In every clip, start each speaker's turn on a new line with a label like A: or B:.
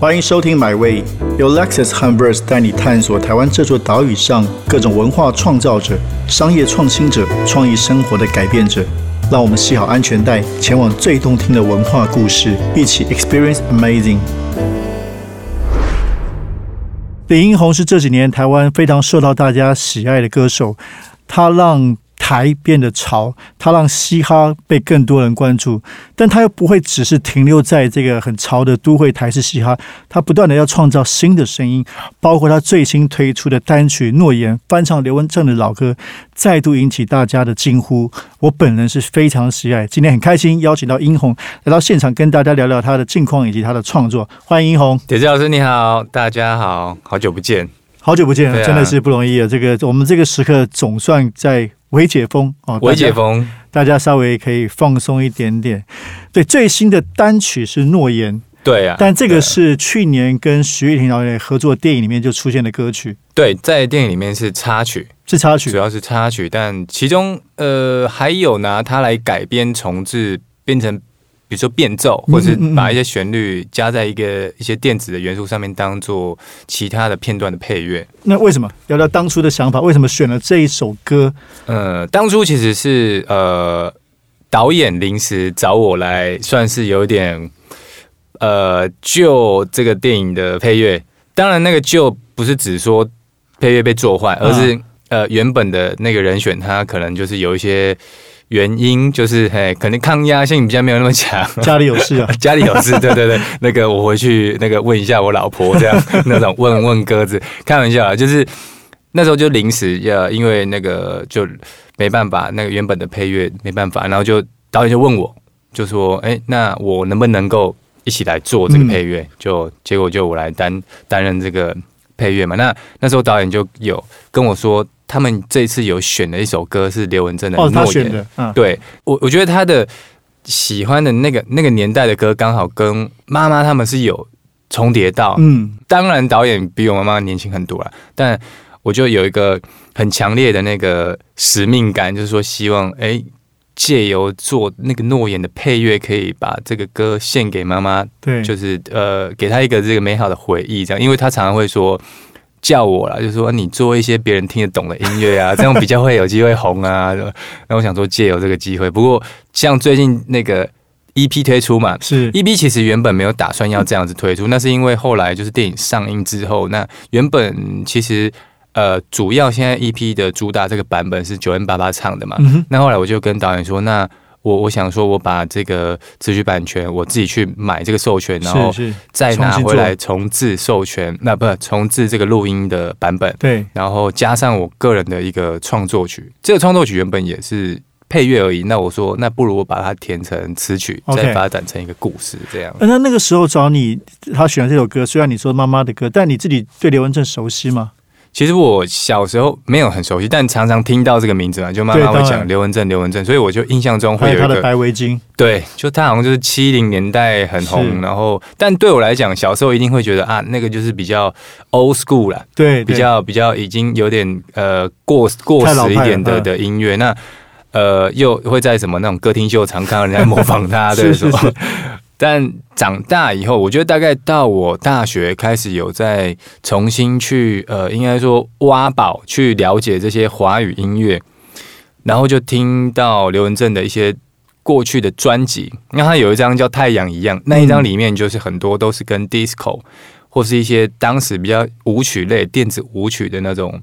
A: 欢迎收听《My Way》，由 Lexus h u m b e r s 带你探索台湾这座岛屿上各种文化创造者、商业创新者、创意生活的改变者。让我们系好安全带，前往最动听的文化故事，一起 Experience Amazing。李英宏是这几年台湾非常受到大家喜爱的歌手，他让。台变得潮，他让嘻哈被更多人关注，但他又不会只是停留在这个很潮的都会台式嘻哈，他不断的要创造新的声音，包括他最新推出的单曲《诺言》，翻唱刘文正的老歌，再度引起大家的惊呼。我本人是非常喜爱，今天很开心邀请到殷红来到现场，跟大家聊聊他的近况以及他的创作。欢迎殷红，
B: 铁子老师你好，大家好好久不见，
A: 好久不见，真的是不容易啊！这个我们这个时刻总算在。微解封
B: 哦，微解封，
A: 大家稍微可以放松一点点。对，最新的单曲是《诺言》，
B: 对啊，
A: 但这个是去年跟徐玉婷导演合作电影里面就出现的歌曲。
B: 对，在电影里面是插曲，
A: 是插曲，
B: 主要是插曲，但其中呃还有拿它来改编重置，变成。比如说变奏，或是把一些旋律加在一个一些电子的元素上面，当做其他的片段的配乐。
A: 那为什么聊聊当初的想法？为什么选了这一首歌？
B: 呃，当初其实是呃导演临时找我来，算是有点呃就这个电影的配乐。当然，那个就不是指说配乐被做坏，而是呃原本的那个人选他可能就是有一些。原因就是，嘿，可能抗压性比较没有那么强，
A: 家里有事啊，
B: 家里有事，对对对，那个我回去那个问一下我老婆，这样 那种问问鸽子，开玩笑啊，就是那时候就临时要，因为那个就没办法，那个原本的配乐没办法，然后就导演就问我，就说，哎，那我能不能够一起来做这个配乐？就结果就我来担担任这个配乐嘛。那那时候导演就有跟我说。他们这次有选了一首歌是刘文正的《诺言》，对我我觉得他的喜欢的那个那个年代的歌刚好跟妈妈他们是有重叠到，嗯，当然导演比我妈妈年轻很多了，但我就有一个很强烈的那个使命感，就是说希望哎借由做那个诺言的配乐，可以把这个歌献给妈妈，
A: 对，
B: 就是呃给她一个这个美好的回忆，这样，因为她常常会说。叫我了，就说你做一些别人听得懂的音乐啊，这样比较会有机会红啊。那我想说借由这个机会，不过像最近那个 EP 推出嘛，
A: 是
B: EP 其实原本没有打算要这样子推出，那是因为后来就是电影上映之后，那原本其实呃主要现在 EP 的主打这个版本是九 N 八八唱的嘛，那后来我就跟导演说那。我我想说，我把这个词曲版权我自己去买这个授权，然后再拿回来重置授权，那不重置这个录音的版本，
A: 对，
B: 然后加上我个人的一个创作曲，这个创作曲原本也是配乐而已。那我说，那不如我把它填成词曲，再发展成一个故事，这样。
A: 那那个时候找你，他选这首歌，虽然你说妈妈的歌，但你自己对刘文正熟悉吗？
B: 其实我小时候没有很熟悉，但常常听到这个名字嘛，就妈妈会讲刘文正，刘文正，所以我就印象中会有
A: 他的白围巾，
B: 对，就他好像就是七零年代很红，然后但对我来讲，小时候一定会觉得啊，那个就是比较 old school 了，
A: 对，
B: 比较比较已经有点呃过过时一点的的音乐，那呃又会在什么那种歌厅秀常看到人家模仿他，对，是是。但长大以后，我觉得大概到我大学开始有在重新去呃，应该说挖宝去了解这些华语音乐，然后就听到刘文正的一些过去的专辑。那他有一张叫《太阳一样》，那一张里面就是很多都是跟 disco 或是一些当时比较舞曲类电子舞曲的那种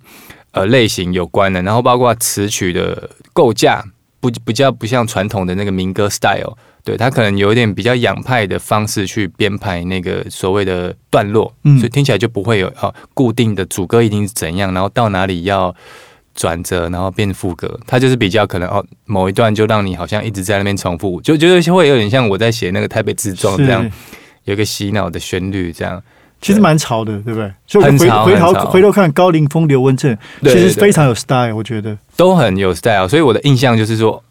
B: 呃类型有关的，然后包括词曲的构架不比较不像传统的那个民歌 style。对他可能有一点比较洋派的方式去编排那个所谓的段落，嗯所以听起来就不会有哦固定的主歌一定是怎样，然后到哪里要转折，然后变副歌。它就是比较可能哦某一段就让你好像一直在那边重复，就觉得会有点像我在写那个台北自装这样，有一个洗脑的旋律这样。
A: 其实蛮潮的，对不对？
B: 所以。
A: 回回头回头看高凌风、刘文正，其实非常有 style，我觉得
B: 都很有 style。所以我的印象就是说，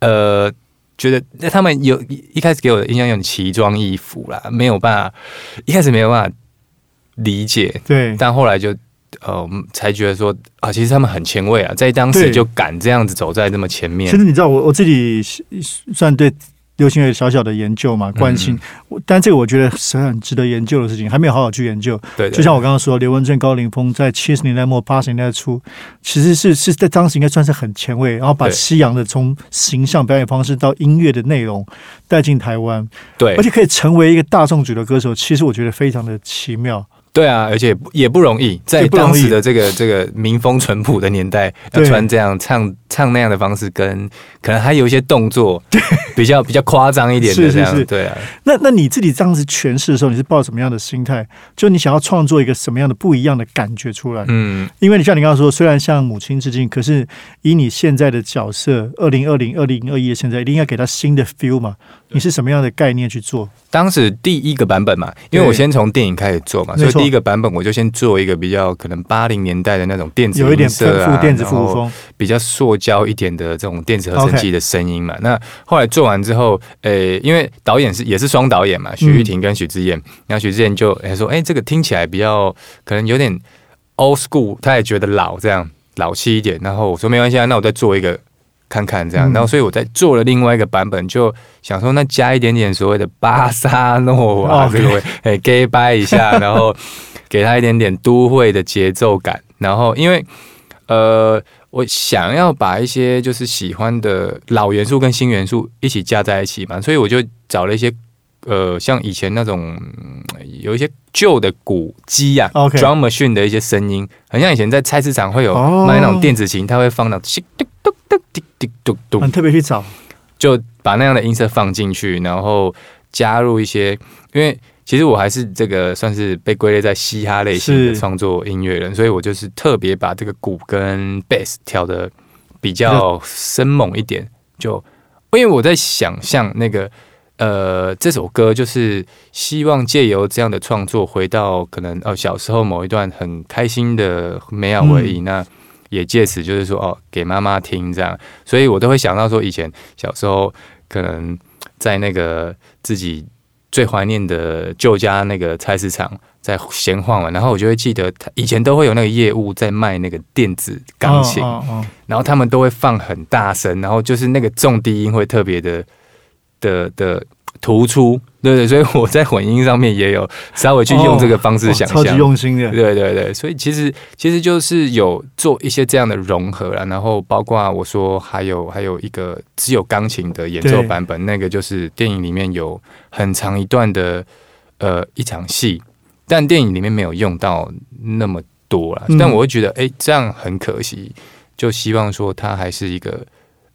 B: 呃。觉得那他们有一开始给我的印象有奇装异服啦，没有办法，一开始没有办法理解，
A: 对，
B: 但后来就呃，才觉得说啊，其实他们很前卫啊，在当时就敢这样子走在那么前面。
A: 其实你知道，我我自己算对流行乐小小的研究嘛，关心。但这个我觉得是很值得研究的事情，还没有好好去研究。
B: 对，
A: 就像我刚刚说，刘文正、高凌风在七十年代末八十年代初，其实是是在当时应该算是很前卫，然后把西洋的从形象表演方式到音乐的内容带进台湾，
B: 对，
A: 而且可以成为一个大众主流歌手，其实我觉得非常的奇妙。
B: 对啊，而且也不容易，在当时的这个这个民风淳朴的年代，要穿这样唱唱那样的方式，跟可能还有一些动作，比较比较夸张一点的这样，对啊。
A: 那那你自己这样子诠释的时候，你是抱什么样的心态？就你想要创作一个什么样的不一样的感觉出来？嗯，因为你像你刚刚说，虽然向母亲致敬，可是以你现在的角色，二零二零、二零二一的现在，一定要给他新的 feel 嘛？你是什么样的概念去做？
B: 当时第一个版本嘛，因为我先从电影开始做嘛，所以第一个版本我就先做一个比较可能八零年代的那种电子
A: 有一点
B: 复
A: 电子复古风，
B: 比较塑胶一点的这种电子合成器的声音嘛。那后来做完之后，呃，因为导演是也是双导演嘛，许玉婷跟许志燕，然后许志燕就说：“哎，这个听起来比较可能有点 old school，他也觉得老这样老气一点。”然后我说：“没关系啊，那我再做一个。”看看这样，然后所以我在做了另外一个版本，就想说那加一点点所谓的巴萨诺瓦这个，哎，gay 掰一下，然后给他一点点都会的节奏感。然后因为呃，我想要把一些就是喜欢的老元素跟新元素一起加在一起嘛，所以我就找了一些呃，像以前那种有一些旧的鼓机呀，drum machine 的一些声音，很像以前在菜市场会有卖那种电子琴，它会放到嘟嘟嘟滴滴嘟嘟，
A: 很特别去找，
B: 就把那样的音色放进去，然后加入一些，因为其实我还是这个算是被归类在嘻哈类型的创作音乐人，所以我就是。特别把这个鼓跟 bass 调的比较生猛一点，就因为我在想象那个呃这首歌，就是希望借由这样的创作，回到可能哦小时候某一段很开心的美好回忆那。也借此就是说哦，给妈妈听这样，所以我都会想到说，以前小时候可能在那个自己最怀念的旧家那个菜市场在闲晃嘛，然后我就会记得，以前都会有那个业务在卖那个电子钢琴，然后他们都会放很大声，然后就是那个重低音会特别的的的。突出，对对，所以我在混音上面也有稍微去用这个方式想象，
A: 超级用心的，
B: 对对对，所以其实其实就是有做一些这样的融合了，然后包括我说还有还有一个只有钢琴的演奏版本，那个就是电影里面有很长一段的呃一场戏，但电影里面没有用到那么多了，但我会觉得哎这样很可惜，就希望说它还是一个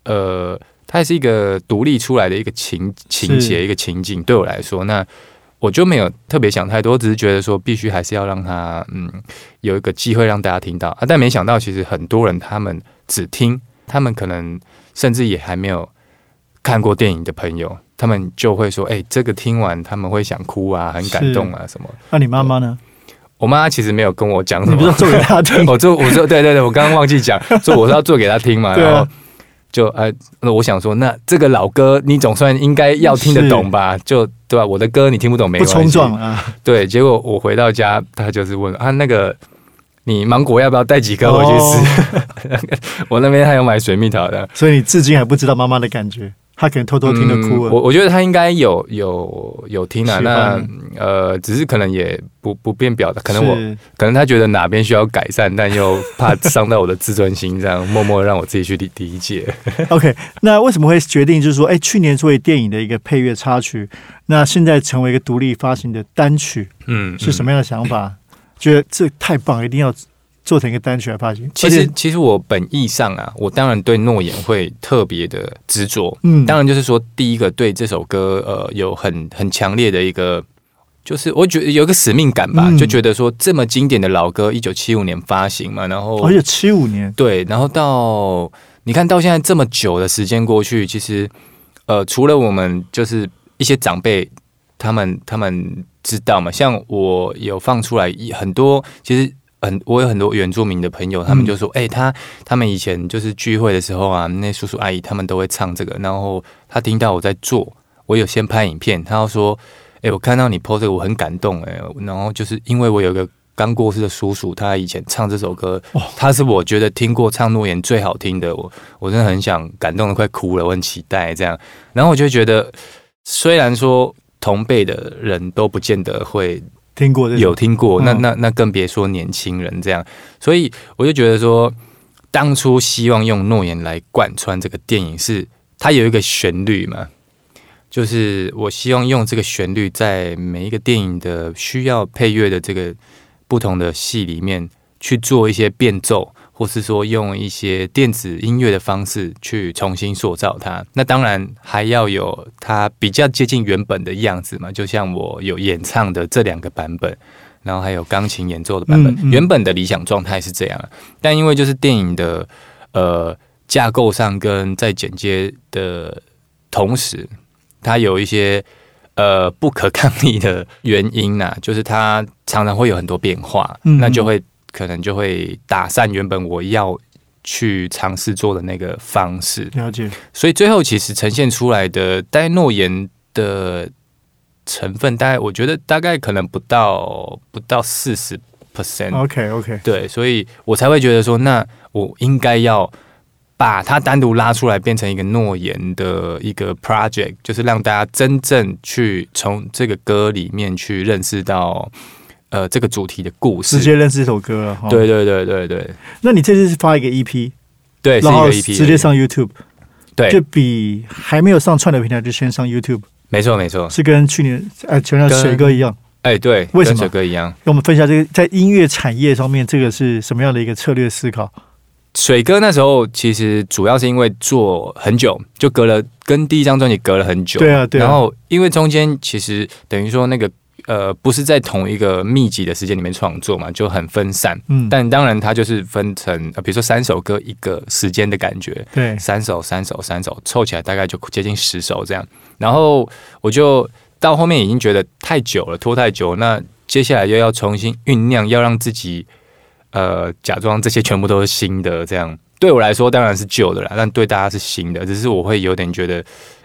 B: 呃。它是一个独立出来的一个情情节，一个情景。对我来说，那我就没有特别想太多，只是觉得说必须还是要让他嗯有一个机会让大家听到啊。但没想到，其实很多人他们只听，他们可能甚至也还没有看过电影的朋友，他们就会说：“哎，这个听完他们会想哭啊，很感动啊，什么？”
A: 那你妈妈呢？
B: 我妈其实没有跟我讲什么，
A: 不是做给她听。
B: 我做，我说，对对对，我刚刚忘记讲，说我是要做给她听嘛，然后。就哎，那我想说，那这个老歌你总算应该要听得懂吧？就对吧？我的歌你听不懂没关系。
A: 不冲撞啊！
B: 对，结果我回到家，他就是问啊，那个你芒果要不要带几颗回去吃？我那边还有买水蜜桃的，
A: 所以你至今还不知道妈妈的感觉。他可能偷偷听的哭了。
B: 我我觉得他应该有有有听啊，那呃，只是可能也不不便表达，可能我可能他觉得哪边需要改善，但又怕伤到我的自尊心，这样 默默让我自己去理理解。
A: OK，那为什么会决定就是说，哎，去年作为电影的一个配乐插曲，那现在成为一个独立发行的单曲，嗯，是什么样的想法？觉得这太棒，一定要。做成一个单曲来发行。
B: 其实，其实我本意上啊，我当然对诺言会特别的执着。嗯，当然就是说，第一个对这首歌，呃，有很很强烈的一个，就是我觉得有一个使命感吧，就觉得说这么经典的老歌，一九七五年发行嘛，然后
A: 而且七五年，
B: 对，然后到你看到现在这么久的时间过去，其实呃，除了我们就是一些长辈，他们他们知道嘛，像我有放出来很多，其实。很，我有很多原住民的朋友，他们就说：“哎，他他们以前就是聚会的时候啊，那叔叔阿姨他们都会唱这个。然后他听到我在做，我有先拍影片，他要说：‘哎，我看到你 PO 这个，我很感动。’哎，然后就是因为我有个刚过世的叔叔，他以前唱这首歌，他是我觉得听过唱诺言最好听的，我我真的很想感动的快哭了，我很期待这样。然后我就觉得，虽然说同辈的人都不见得会
A: 听过，
B: 有听过，那那那更别说年轻人这样。所以我就觉得说，当初希望用诺言来贯穿这个电影，是它有一个旋律嘛。就是我希望用这个旋律，在每一个电影的需要配乐的这个不同的戏里面去做一些变奏，或是说用一些电子音乐的方式去重新塑造它。那当然还要有它比较接近原本的样子嘛。就像我有演唱的这两个版本，然后还有钢琴演奏的版本。原本的理想状态是这样，但因为就是电影的呃架构上跟在剪接的同时。它有一些呃不可抗力的原因呐，就是它常常会有很多变化，那就会可能就会打散原本我要去尝试做的那个方式。
A: 了解。
B: 所以最后其实呈现出来的带诺言的成分，大概我觉得大概可能不到不到四十 percent。
A: OK OK。
B: 对，所以我才会觉得说，那我应该要。把它单独拉出来，变成一个诺言的一个 project，就是让大家真正去从这个歌里面去认识到，呃，这个主题的故事，
A: 直接认识这首歌了。
B: 对对对对对。
A: 那你这次是发一个 EP，
B: 对，
A: 然后直接上 YouTube，
B: 对，
A: 就比还没有上串流平台就先上 YouTube。
B: 没错没错，
A: 是跟去年哎，就像水哥一样。
B: 哎，对，
A: 为什么
B: 水哥一样？
A: 跟我们分享这个在音乐产业上面，这个是什么样的一个策略思考？
B: 水哥那时候其实主要是因为做很久，就隔了跟第一张专辑隔了很久。
A: 对啊，对。
B: 然后因为中间其实等于说那个呃不是在同一个密集的时间里面创作嘛，就很分散。嗯。但当然它就是分成呃比如说三首歌一个时间的感觉。
A: 对。
B: 三首三首三首凑起来大概就接近十首这样。然后我就到后面已经觉得太久了，拖太久。那接下来又要重新酝酿，要让自己。呃，假装这些全部都是新的，这样对我来说当然是旧的啦，但对大家是新的。只是我会有点觉得，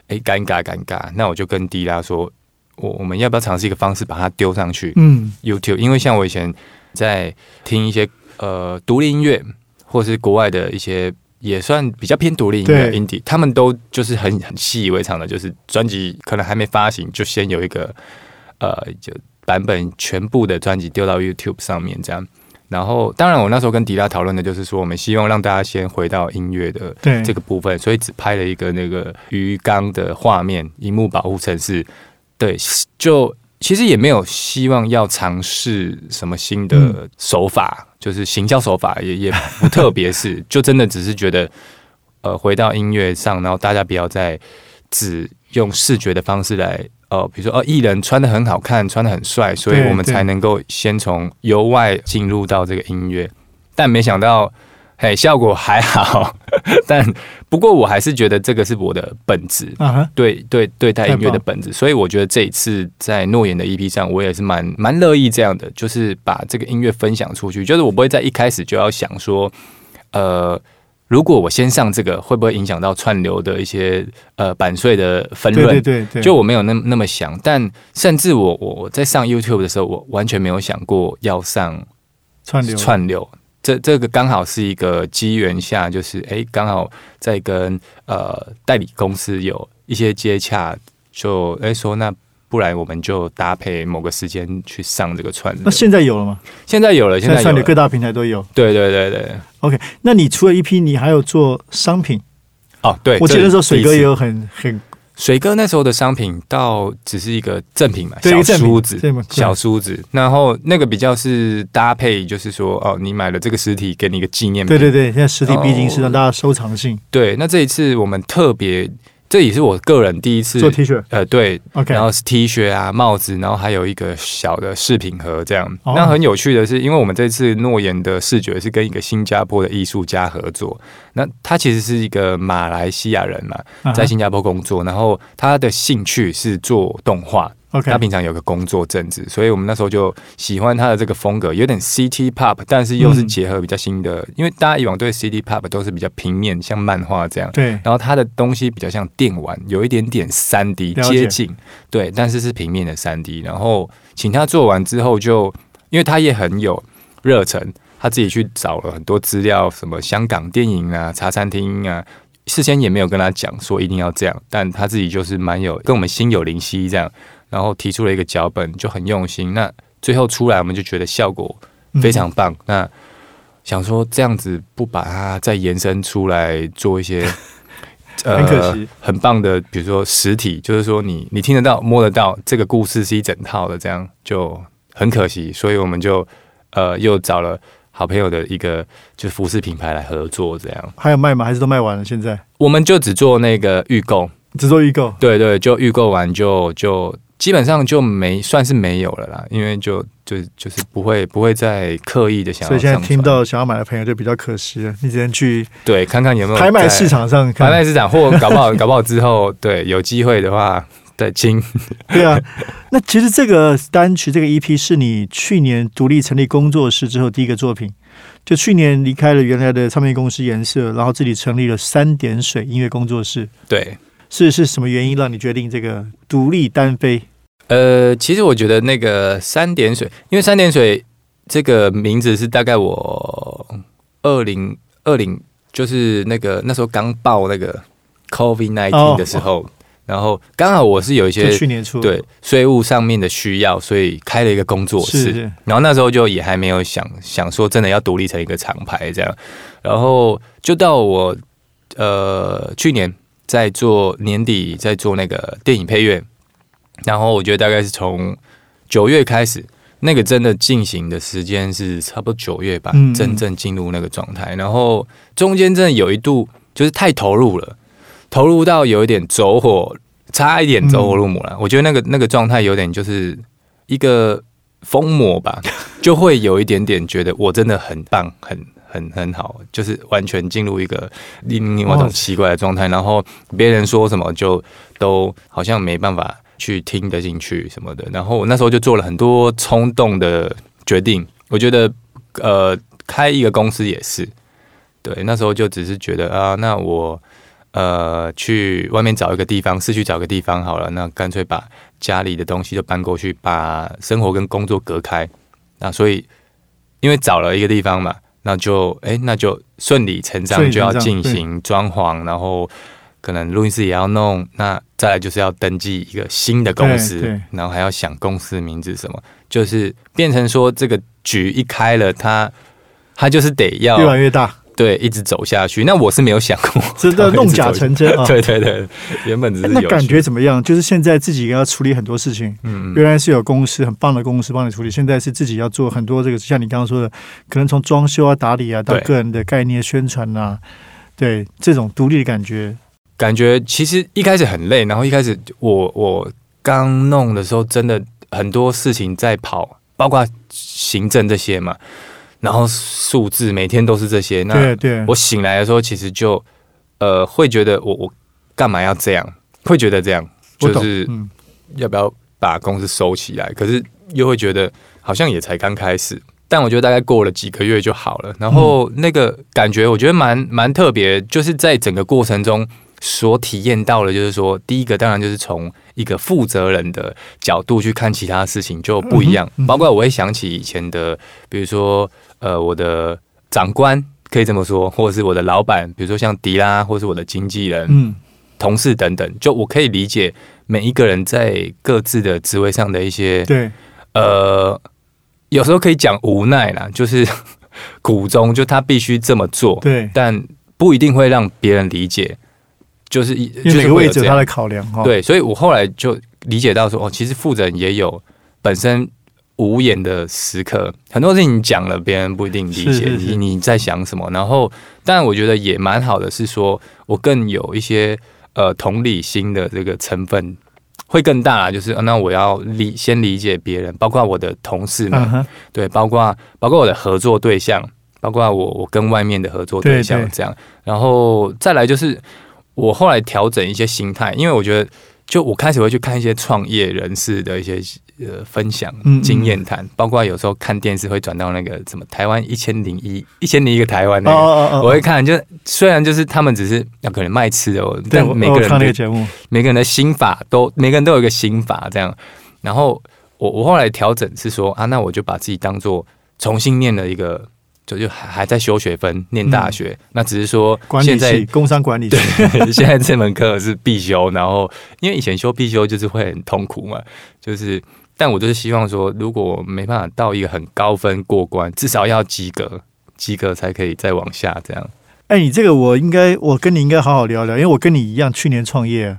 B: 哎，尴尬尴尬。那我就跟迪拉说，我我们要不要尝试一个方式，把它丢上去？嗯，YouTube，因为像我以前在听一些呃独立音乐，或是国外的一些也算比较偏独立音乐 indie，他们都就是很很习以为常的，就是专辑可能还没发行，就先有一个呃就版本全部的专辑丢到 YouTube 上面这样。然后，当然，我那时候跟迪拉讨论的就是说，我们希望让大家先回到音乐的这个部分，所以只拍了一个那个鱼缸的画面，荧幕保护城市。对，就其实也没有希望要尝试什么新的手法，就是行销手法也也不特别，是 就真的只是觉得，呃，回到音乐上，然后大家不要再只用视觉的方式来。呃，比如说哦，艺人穿的很好看，穿的很帅，所以我们才能够先从由外进入到这个音乐。但没想到，嘿，效果还好。但不过，我还是觉得这个是我的本质，对对对待音乐的本质。所以我觉得这一次在诺言的 EP 上，我也是蛮蛮乐意这样的，就是把这个音乐分享出去。就是我不会在一开始就要想说，呃。如果我先上这个，会不会影响到串流的一些呃版税的分润？
A: 对对对，
B: 就我没有那那么想，但甚至我我我在上 YouTube 的时候，我完全没有想过要上
A: 串流。
B: 串流，这这个刚好是一个机缘下，就是哎，刚好在跟呃代理公司有一些接洽，就哎说那。不然我们就搭配某个时间去上这个串。
A: 那现在有了吗？
B: 现在有了，现在
A: 串流各大平台都有。
B: 对对对对。
A: OK，那你除了一批，你还有做商品？
B: 哦，对，
A: 我记得时候水哥也有很很。
B: 水哥那时候的商品倒只是一个赠品嘛，小梳子，小梳子。然后那个比较是搭配，就是说哦，你买了这个实体，给你一个纪念品。
A: 对对对，现在实体毕竟是让大家收藏性。
B: 对，那这一次我们特别。这也是我个人第一次
A: 做 T 恤，
B: 呃，对
A: ，OK，
B: 然后是 T 恤啊、帽子，然后还有一个小的饰品盒，这样。那很有趣的是，因为我们这次诺言的视觉是跟一个新加坡的艺术家合作，那他其实是一个马来西亚人嘛，在新加坡工作，然后他的兴趣是做动画。他平常有个工作正职，所以我们那时候就喜欢他的这个风格，有点 City Pop，但是又是结合比较新的。因为大家以往对 City Pop 都是比较平面，像漫画这样。
A: 对。
B: 然后他的东西比较像电玩，有一点点三 D 接近，对，但是是平面的三 D。然后请他做完之后，就因为他也很有热忱，他自己去找了很多资料，什么香港电影啊、茶餐厅啊，事先也没有跟他讲说一定要这样，但他自己就是蛮有跟我们心有灵犀这样，然后提出了一个脚本，就很用心。那最后出来，我们就觉得效果非常棒。那想说这样子不把它再延伸出来做一些。
A: 很可惜，
B: 很棒的，比如说实体，就是说你你听得到、摸得到，这个故事是一整套的，这样就很可惜，所以我们就呃又找了好朋友的一个就是服饰品牌来合作，这样
A: 还有卖吗？还是都卖完了？现在
B: 我们就只做那个预购，
A: 只做预购，
B: 对对，就预购完就就。基本上就没算是没有了啦，因为就就就是不会不会再刻意的想要。
A: 所以现在听到想要买的朋友就比较可惜了，你只能去
B: 对看看有没有
A: 拍卖市场上，
B: 拍卖市场或搞不好 搞不好之后，对有机会的话再听。
A: 对啊，那其实这个单曲这个 EP 是你去年独立成立工作室之后第一个作品，就去年离开了原来的唱片公司颜色，然后自己成立了三点水音乐工作室。
B: 对，
A: 是是什么原因让你决定这个独立单飞？
B: 呃，其实我觉得那个三点水，因为三点水这个名字是大概我二零二零，就是那个那时候刚报那个 COVID nineteen 的时候，然后刚好我是有一些
A: 去年初
B: 对税务上面的需要，所以开了一个工作室。然后那时候就也还没有想想说真的要独立成一个厂牌这样，然后就到我呃去年在做年底在做那个电影配乐。然后我觉得大概是从九月开始，那个真的进行的时间是差不多九月吧，真正进入那个状态。然后中间真的有一度就是太投入了，投入到有一点走火，差一点走火入魔了。我觉得那个那个状态有点就是一个疯魔吧，就会有一点点觉得我真的很棒，很很很好，就是完全进入一个另另外一种奇怪的状态。然后别人说什么就都好像没办法。去听得进去什么的，然后我那时候就做了很多冲动的决定。我觉得，呃，开一个公司也是，对，那时候就只是觉得啊，那我呃去外面找一个地方，市区找个地方好了，那干脆把家里的东西就搬过去，把生活跟工作隔开。那所以，因为找了一个地方嘛，那就哎，那就顺理成章就要进行装潢，然后。可能录音室也要弄，那再来就是要登记一个新的公司，然后还要想公司名字什么，就是变成说这个局一开了，他他就是得要
A: 越来越大，
B: 对，一直走下去。那我是没有想过，
A: 真的 弄假成真 啊！
B: 对对对，原本只是
A: 那感觉怎么样？就是现在自己要处理很多事情，嗯，原来是有公司很棒的公司帮你处理，现在是自己要做很多这个，像你刚刚说的，可能从装修啊、打理啊，到个人的概念宣传啊，对这种独立的感觉。
B: 感觉其实一开始很累，然后一开始我我刚弄的时候，真的很多事情在跑，包括行政这些嘛，然后数字每天都是这些。
A: 那对，
B: 我醒来的时候，其实就呃会觉得我我干嘛要这样？会觉得这样就是要不要把公司收起来？可是又会觉得好像也才刚开始。但我觉得大概过了几个月就好了。然后那个感觉我觉得蛮蛮特别，就是在整个过程中。所体验到的，就是说，第一个当然就是从一个负责人的角度去看其他事情就不一样。包括我会想起以前的，比如说，呃，我的长官可以这么说，或者是我的老板，比如说像迪拉，或是我的经纪人、嗯，同事等等。就我可以理解每一个人在各自的职位上的一些，
A: 对，
B: 呃，有时候可以讲无奈啦，就是 苦衷，就他必须这么做，
A: 对，
B: 但不一定会让别人理解。就是
A: 每个位置他的考量哈，
B: 对，所以我后来就理解到说，哦，其实负责人也有本身无言的时刻，很多事情讲了，别人不一定理解你你在想什么。然后，但我觉得也蛮好的，是说我更有一些呃同理心的这个成分会更大，就是那我要理先理解别人，包括我的同事们，对，包括包括我的合作对象，包括我我跟外面的合作对象这样，然后再来就是。我后来调整一些心态，因为我觉得，就我开始会去看一些创业人士的一些呃分享经验谈，包括有时候看电视会转到那个什么台湾一千零一一千零一个台湾那个，我会看，就虽然就是他们只是要可能卖吃的，但每个人的
A: 节目，
B: 每个人的心法都每个人都有一个心法这样，然后。我我后来调整是说啊，那我就把自己当做重新念了一个。就就还还在修学分，念大学，那只是说现在
A: 工商管理
B: 对，现在这门课是必修，然后因为以前修必修就是会很痛苦嘛，就是，但我就是希望说，如果没办法到一个很高分过关，至少要及格，及格才可以再往下这样。
A: 哎，你这个我应该，我跟你应该好好聊聊，因为我跟你一样，去年创业。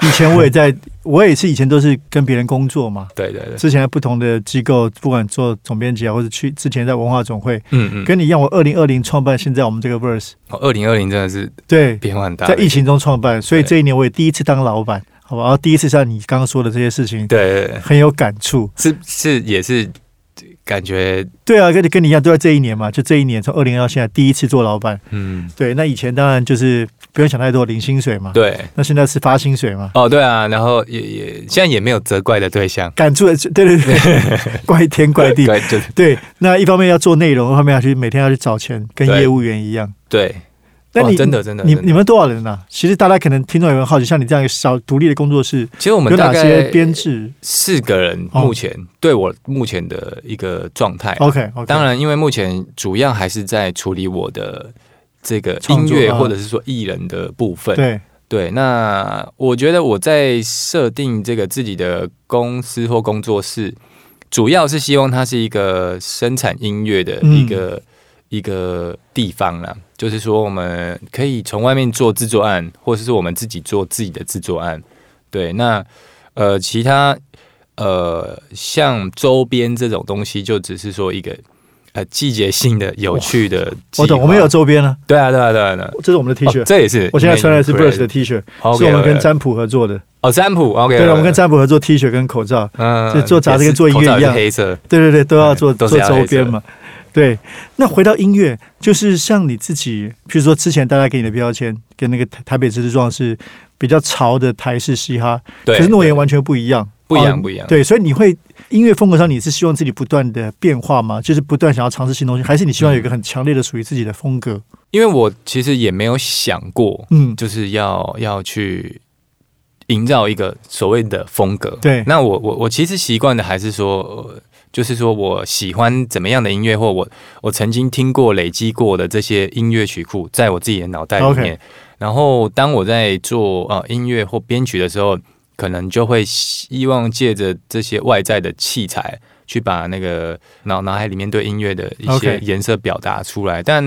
A: 以前我也在，我也是以前都是跟别人工作嘛。
B: 对对对。
A: 之前在不同的机构，不管做总编辑啊，或者去之前在文化总会，
B: 嗯嗯，
A: 跟你一样，我二零二零创办现在我们这个 Verse。
B: 哦，二零二零真的是
A: 对
B: 变化很大，
A: 在疫情中创办，所以这一年我也第一次当老板，好吧？然后第一次像你刚刚说的这些事情，
B: 对，
A: 很有感触，
B: 是是也是。感觉
A: 对啊，跟跟你一样，都在这一年嘛，就这一年从二零到现在第一次做老板，
B: 嗯，
A: 对。那以前当然就是不用想太多，领薪水嘛，
B: 对。
A: 那现在是发薪水嘛？
B: 哦，对啊，然后也也现在也没有责怪的对象，
A: 感触的，对对对，怪天怪地，对。那一方面要做内容，一方面要去每天要去找钱，跟业务员一样，
B: 对。
A: 那你
B: 真的真的，
A: 你你们多少人呢？其实大家可能听众有人好奇，像你这样一个小独立的工作室，
B: 其实我们
A: 有哪些编制？
B: 四个人，目前对我目前的一个状态。
A: OK，
B: 当然，因为目前主要还是在处理我的这个音乐或者是说艺人的部分。
A: 对
B: 对，那我觉得我在设定这个自己的公司或工作室，主要是希望它是一个生产音乐的一个。一个地方啦，就是说我们可以从外面做制作案，或者是我们自己做自己的制作案。对，那呃，其他呃，像周边这种东西，就只是说一个呃季节性的、有趣的。
A: 我懂，我们有周边了。
B: 对啊，对啊，对啊，
A: 这是我们的 T 恤，
B: 这也是。
A: 我现在穿的是 Bruce 的 T 恤，是我们跟占卜合作的。
B: 哦，占卜，OK。
A: 对，我们跟占卜合作 T 恤跟口罩，嗯，就做杂志跟做音乐一样，
B: 黑色。
A: 对对对，都要做做周边嘛。对，那回到音乐，就是像你自己，比如说之前大家给你的标签，跟那个台台北之状是比较潮的台式嘻哈，
B: 对，
A: 可是诺言完全不一样，
B: 不一样，不一样。
A: 对，所以你会音乐风格上，你是希望自己不断的变化吗？就是不断想要尝试新东西，还是你希望有一个很强烈的属于自己的风格？
B: 因为我其实也没有想过，嗯，就是要要去营造一个所谓的风格。
A: 对，
B: 那我我我其实习惯的还是说。就是说我喜欢怎么样的音乐，或我我曾经听过、累积过的这些音乐曲库，在我自己的脑袋里面。然后当我在做呃音乐或编曲的时候，可能就会希望借着这些外在的器材，去把那个脑脑海里面对音乐的一些颜色表达出来。但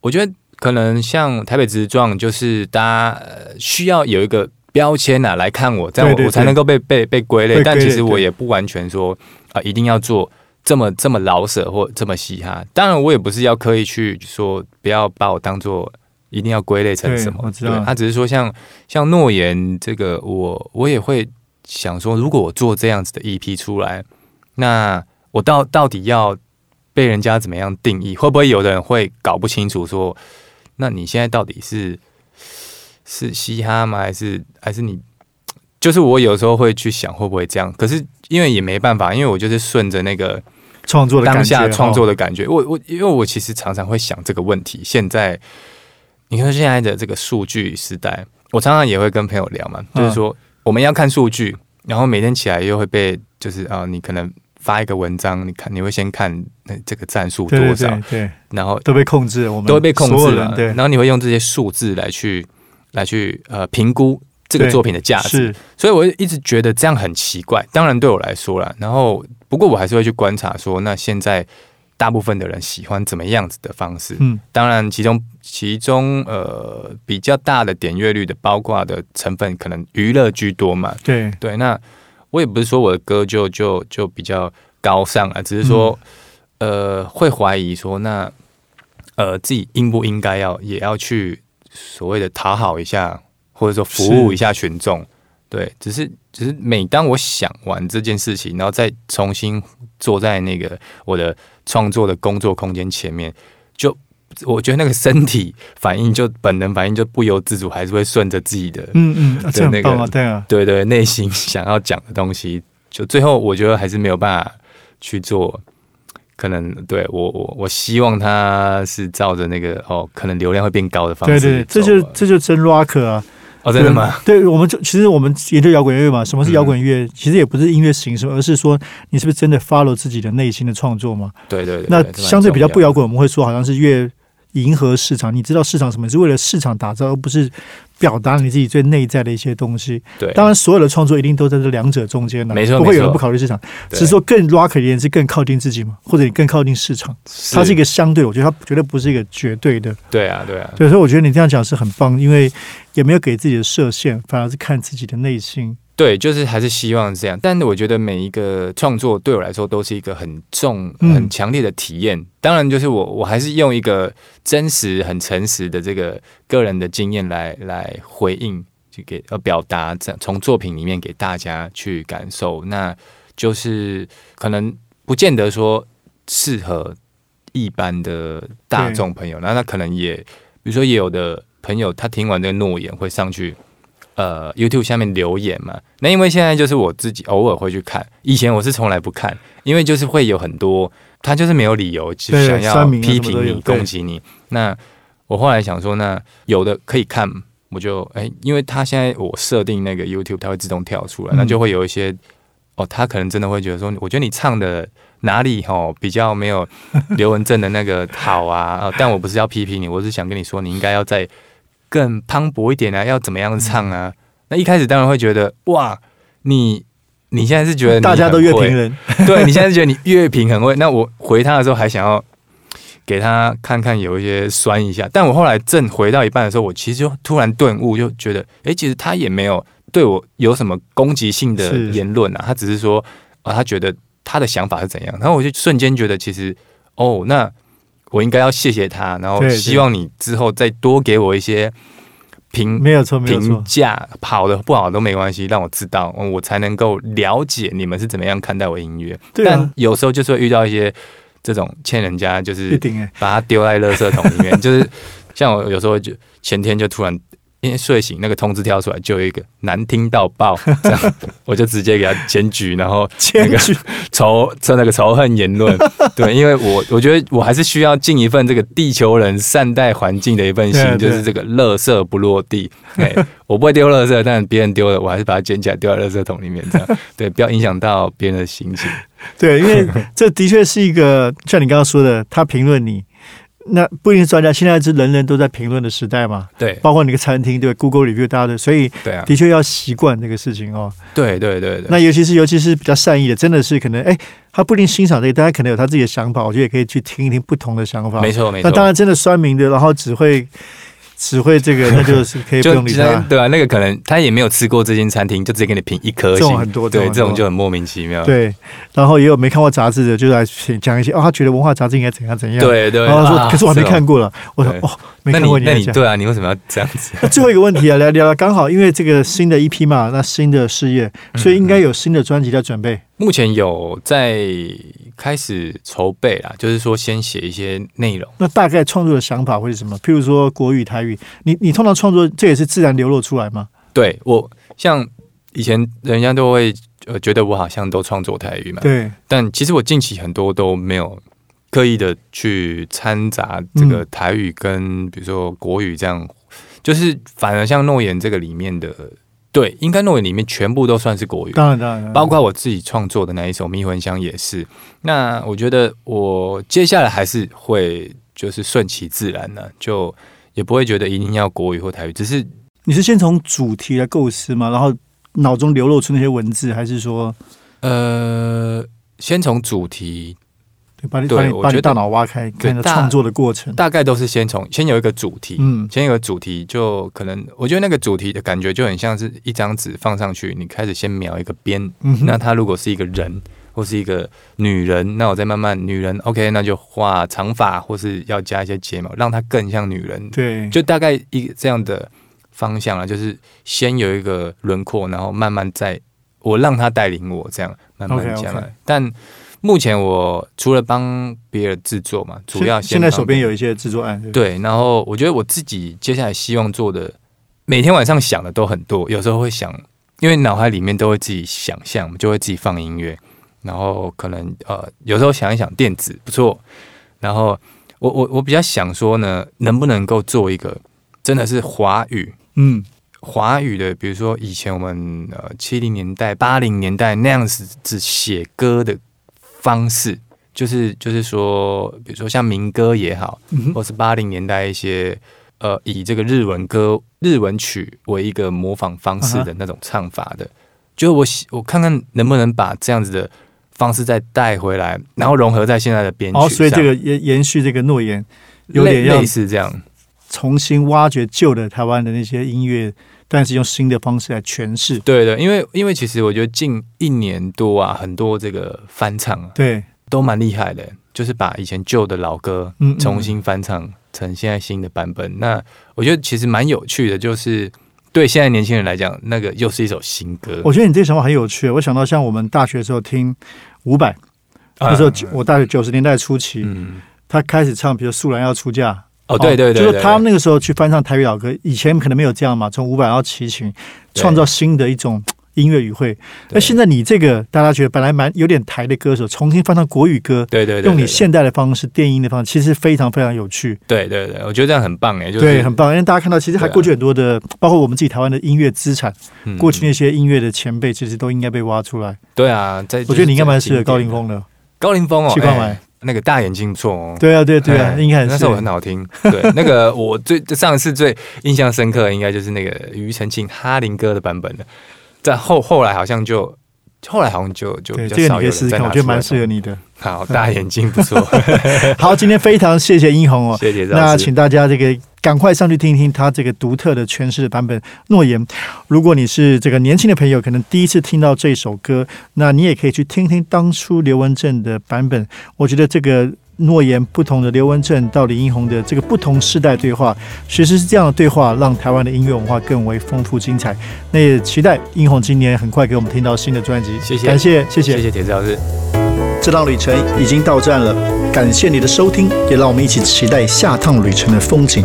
B: 我觉得可能像台北直撞，就是大家需要有一个标签呐来看我，这样我我才能够被被被归类。但其实我也不完全说。啊，一定要做这么这么老舍或这么嘻哈。当然，我也不是要刻意去说，不要把我当做一定要归类成什么。
A: 我知道，
B: 他只是说，像像诺言这个，我我也会想说，如果我做这样子的 EP 出来，那我到到底要被人家怎么样定义？会不会有的人会搞不清楚？说，那你现在到底是是嘻哈吗？还是还是你？就是我有时候会去想，会不会这样？可是。因为也没办法，因为我就是顺着那个
A: 创作的
B: 当下创作的感觉。我我因为我其实常常会想这个问题。现在你看现在的这个数据时代，我常常也会跟朋友聊嘛，就是说我们要看数据，然后每天起来又会被就是啊，你可能发一个文章，你看你会先看那这个赞数多少，
A: 对，
B: 然后
A: 都被控制，我们
B: 都会被控制了，
A: 对，
B: 然后你会用这些数字来去来去呃评估。这个作品的价值，所以我一直觉得这样很奇怪。当然对我来说了，然后不过我还是会去观察，说那现在大部分的人喜欢怎么样子的方式。嗯，当然其中其中呃比较大的点阅率的，包括的成分可能娱乐居多嘛。
A: 对
B: 对，那我也不是说我的歌就就就比较高尚啊，只是说呃会怀疑说那呃自己应不应该要也要去所谓的讨好一下。或者说服务一下群众，对，只是只是每当我想完这件事情，然后再重新坐在那个我的创作的工作空间前面，就我觉得那个身体反应就本能反应就不由自主，还是会顺着自己的，
A: 嗯嗯，
B: 的那个
A: 对啊，
B: 对对，内心想要讲的东西，就最后我觉得还是没有办法去做。可能对我我我希望他是照着那个哦，可能流量会变高的方式。
A: 对对，这就这就真 rock 啊。
B: 哦，真的吗？
A: 对，我们就其实我们研究摇滚乐嘛，什么是摇滚乐？其实也不是音乐形式，而是说你是不是真的 follow 自己的内心的创作嘛？
B: 对对对。
A: 那相对比较不摇滚，我们会说好像是越迎合市场。你知道市场什么？是为了市场打造，而不是。表达你自己最内在的一些东西。
B: 对，
A: 当然所有的创作一定都在这两者中间的，
B: 没错，
A: 不会有人不考虑市场。只是说更 rock 一点是更靠近自己嘛，或者你更靠近市场。它是一个相对，我觉得它绝对不是一个绝对的。
B: 对啊，对啊。
A: 所以说，我觉得你这样讲是很棒，因为也没有给自己的设限，反而是看自己的内心。
B: 对，就是还是希望这样。但是我觉得每一个创作对我来说都是一个很重、很强烈的体验。当然，就是我我还是用一个真实、很诚实的这个个人的经验来来回应，去给呃表达，这从作品里面给大家去感受。那就是可能不见得说适合一般的大众朋友。那他可能也，比如说也有的朋友，他听完这个诺言会上去。呃，YouTube 下面留言嘛，那因为现在就是我自己偶尔会去看，以前我是从来不看，因为就是会有很多他就是没有理由就想要批评你、攻击你。那我后来想说，那有的可以看，我就哎，因为他现在我设定那个 YouTube，它会自动跳出来，那就会有一些哦，他可能真的会觉得说，我觉得你唱的哪里哦比较没有刘文正的那个好啊，但我不是要批评你，我是想跟你说，你应该要在。更磅礴一点啊，要怎么样唱啊？那一开始当然会觉得哇，你你现在是觉得
A: 大家都乐评人，
B: 对你现在是觉得你乐评很 会。那我回他的时候还想要给他看看有一些酸一下，但我后来正回到一半的时候，我其实就突然顿悟，就觉得哎，其实他也没有对我有什么攻击性的言论啊，他只是说啊，他觉得他的想法是怎样，然后我就瞬间觉得其实哦，那。我应该要谢谢他，然后希望你之后再多给我一些评，
A: 没有错，
B: 评价好的不好都没关系，让我知道，我才能够了解你们是怎么样看待我音乐。但有时候就是会遇到一些这种欠人家，就是把它丢在垃圾桶里面，就是像我有时候就前天就突然。因为睡醒那个通知跳出来，就有一个难听到爆，这样我就直接给他检举，然后
A: 检举
B: 仇，就那个仇恨言论。对，因为我我觉得我还是需要尽一份这个地球人善待环境的一份心，就是这个垃圾不落地。哎，我不会丢垃圾，但别人丢了，我还是把它捡起来丢在垃圾桶里面，这样对，不要影响到别人的心情。
A: 对，因为这的确是一个像你刚刚说的，他评论你。那不一定是专家，现在是人人都在评论的时代嘛？
B: 对，
A: 包括你个餐厅，对，Google review 大家的，所以
B: 对啊，
A: 的确要习惯这个事情哦。
B: 对对对，
A: 那尤其是尤其是比较善意的，真的是可能哎，他不一定欣赏这个，大家可能有他自己的想法，我觉得也可以去听一听不同的想法。
B: 没错没错。
A: 那当然，真的酸民的，然后只会。只会这个，那就是可以不用理他，
B: 对啊？那个可能他也没有吃过这间餐厅，就直接给你评一颗星，
A: 很多
B: 对，这种就很莫名其妙。
A: 对，然后也有没看过杂志的，就来讲一些哦，他觉得文化杂志应该怎样怎样。
B: 对对，
A: 然后说，可是我还没看过了。我说哦，没看过，
B: 那你对啊，你为什么要这样子？
A: 最后一个问题啊，聊聊刚好，因为这个新的一批嘛，那新的事业，所以应该有新的专辑在准备。
B: 目前有在开始筹备啦，就是说先写一些内容。
A: 那大概创作的想法会是什么？譬如说国语、台语，你你通常创作这也是自然流露出来吗？
B: 对我像以前人家都会呃觉得我好像都创作台语嘛，
A: 对。
B: 但其实我近期很多都没有刻意的去掺杂这个台语跟比如说国语这样，就是反而像诺言这个里面的。对，应该诺言里面全部都算是国语，
A: 当然当然，
B: 包括我自己创作的那一首《迷魂香》也是。那我觉得我接下来还是会就是顺其自然呢，就也不会觉得一定要国语或台语。只是
A: 你是先从主题来构思吗？然后脑中流露出那些文字，还是说
B: 呃，先从主题？
A: 把你把你把你大脑挖开，看创作的过程，
B: 大概都是先从先有一个主题，嗯，先有个主题，就可能我觉得那个主题的感觉就很像是一张纸放上去，你开始先描一个边，那它如果是一个人或是一个女人，那我再慢慢女人，OK，那就画长发或是要加一些睫毛，让它更像女人，
A: 对，
B: 就大概一个这样的方向啊，就是先有一个轮廓，然后慢慢再我让他带领我这样慢慢加来，但。目前我除了帮别人制作嘛，主要
A: 现在手边有一些制作案。
B: 对，然后我觉得我自己接下来希望做的，每天晚上想的都很多，有时候会想，因为脑海里面都会自己想象，就会自己放音乐，然后可能呃，有时候想一想电子不错，然后我我我比较想说呢，能不能够做一个真的是华语，嗯，华语的，比如说以前我们呃七零年代、八零年代那样子只写歌的方式，就是就是说，比如说像民歌也好，或是八零年代一些呃以这个日文歌、日文曲为一个模仿方式的那种唱法的，就我我看看能不能把这样子的方式再带回来，然后融合在现在的编曲。哦，
A: 所以这个延延续这个诺言，有点
B: 类似这样。
A: 重新挖掘旧的台湾的那些音乐，但是用新的方式来诠释。
B: 对的，因为因为其实我觉得近一年多啊，很多这个翻唱啊，
A: 对，
B: 都蛮厉害的，就是把以前旧的老歌重新翻唱成现在新的版本。那我觉得其实蛮有趣的，就是对现在年轻人来讲，那个又是一首新歌。
A: 我觉得你这想法很有趣。我想到像我们大学的时候听伍佰，那时候我大学九十年代初期，他开始唱，比如《素兰要出嫁》。
B: 哦，对对
A: 对，就是他们那个时候去翻唱台语老歌，以前可能没有这样嘛，从五百到齐秦，创造新的一种音乐语汇。那现在你这个大家觉得本来蛮有点台的歌手，重新翻唱国语歌，
B: 对对，
A: 用你现代的方式、电音的方式，其实非常非常有趣。
B: 对对对，我觉得这样很棒哎，
A: 对，很棒。因为大家看到，其实还过去很多的，包括我们自己台湾的音乐资产，过去那些音乐的前辈，其实都应该被挖出来。
B: 对啊，在
A: 我觉得你应该蛮适合高凌风的，
B: 高凌风哦，
A: 七块买。
B: 那个大眼睛不错哦，
A: 对啊，对对啊，应该
B: 那首很好听。对，那个我最上次最印象深刻，应该就是那个庾澄庆哈林哥的版本的。在后后来好像就后来好像就就比较少有
A: 人在我觉得蛮适合你的。
B: 好，大眼睛不错。
A: 好，今天非常谢谢英红哦，
B: 谢谢。
A: 那请大家这个。赶快上去听一听他这个独特的诠释的版本《诺言》。如果你是这个年轻的朋友，可能第一次听到这首歌，那你也可以去听听当初刘文正的版本。我觉得这个《诺言》不同的刘文正到李英红的这个不同世代对话，其实是这样的对话，让台湾的音乐文化更为丰富精彩。那也期待英红今年很快给我们听到新的专辑。
B: 谢谢，
A: 感谢，谢谢，
B: 谢谢铁子老师。
A: 这趟旅程已经到站了，感谢你的收听，也让我们一起期待下趟旅程的风景。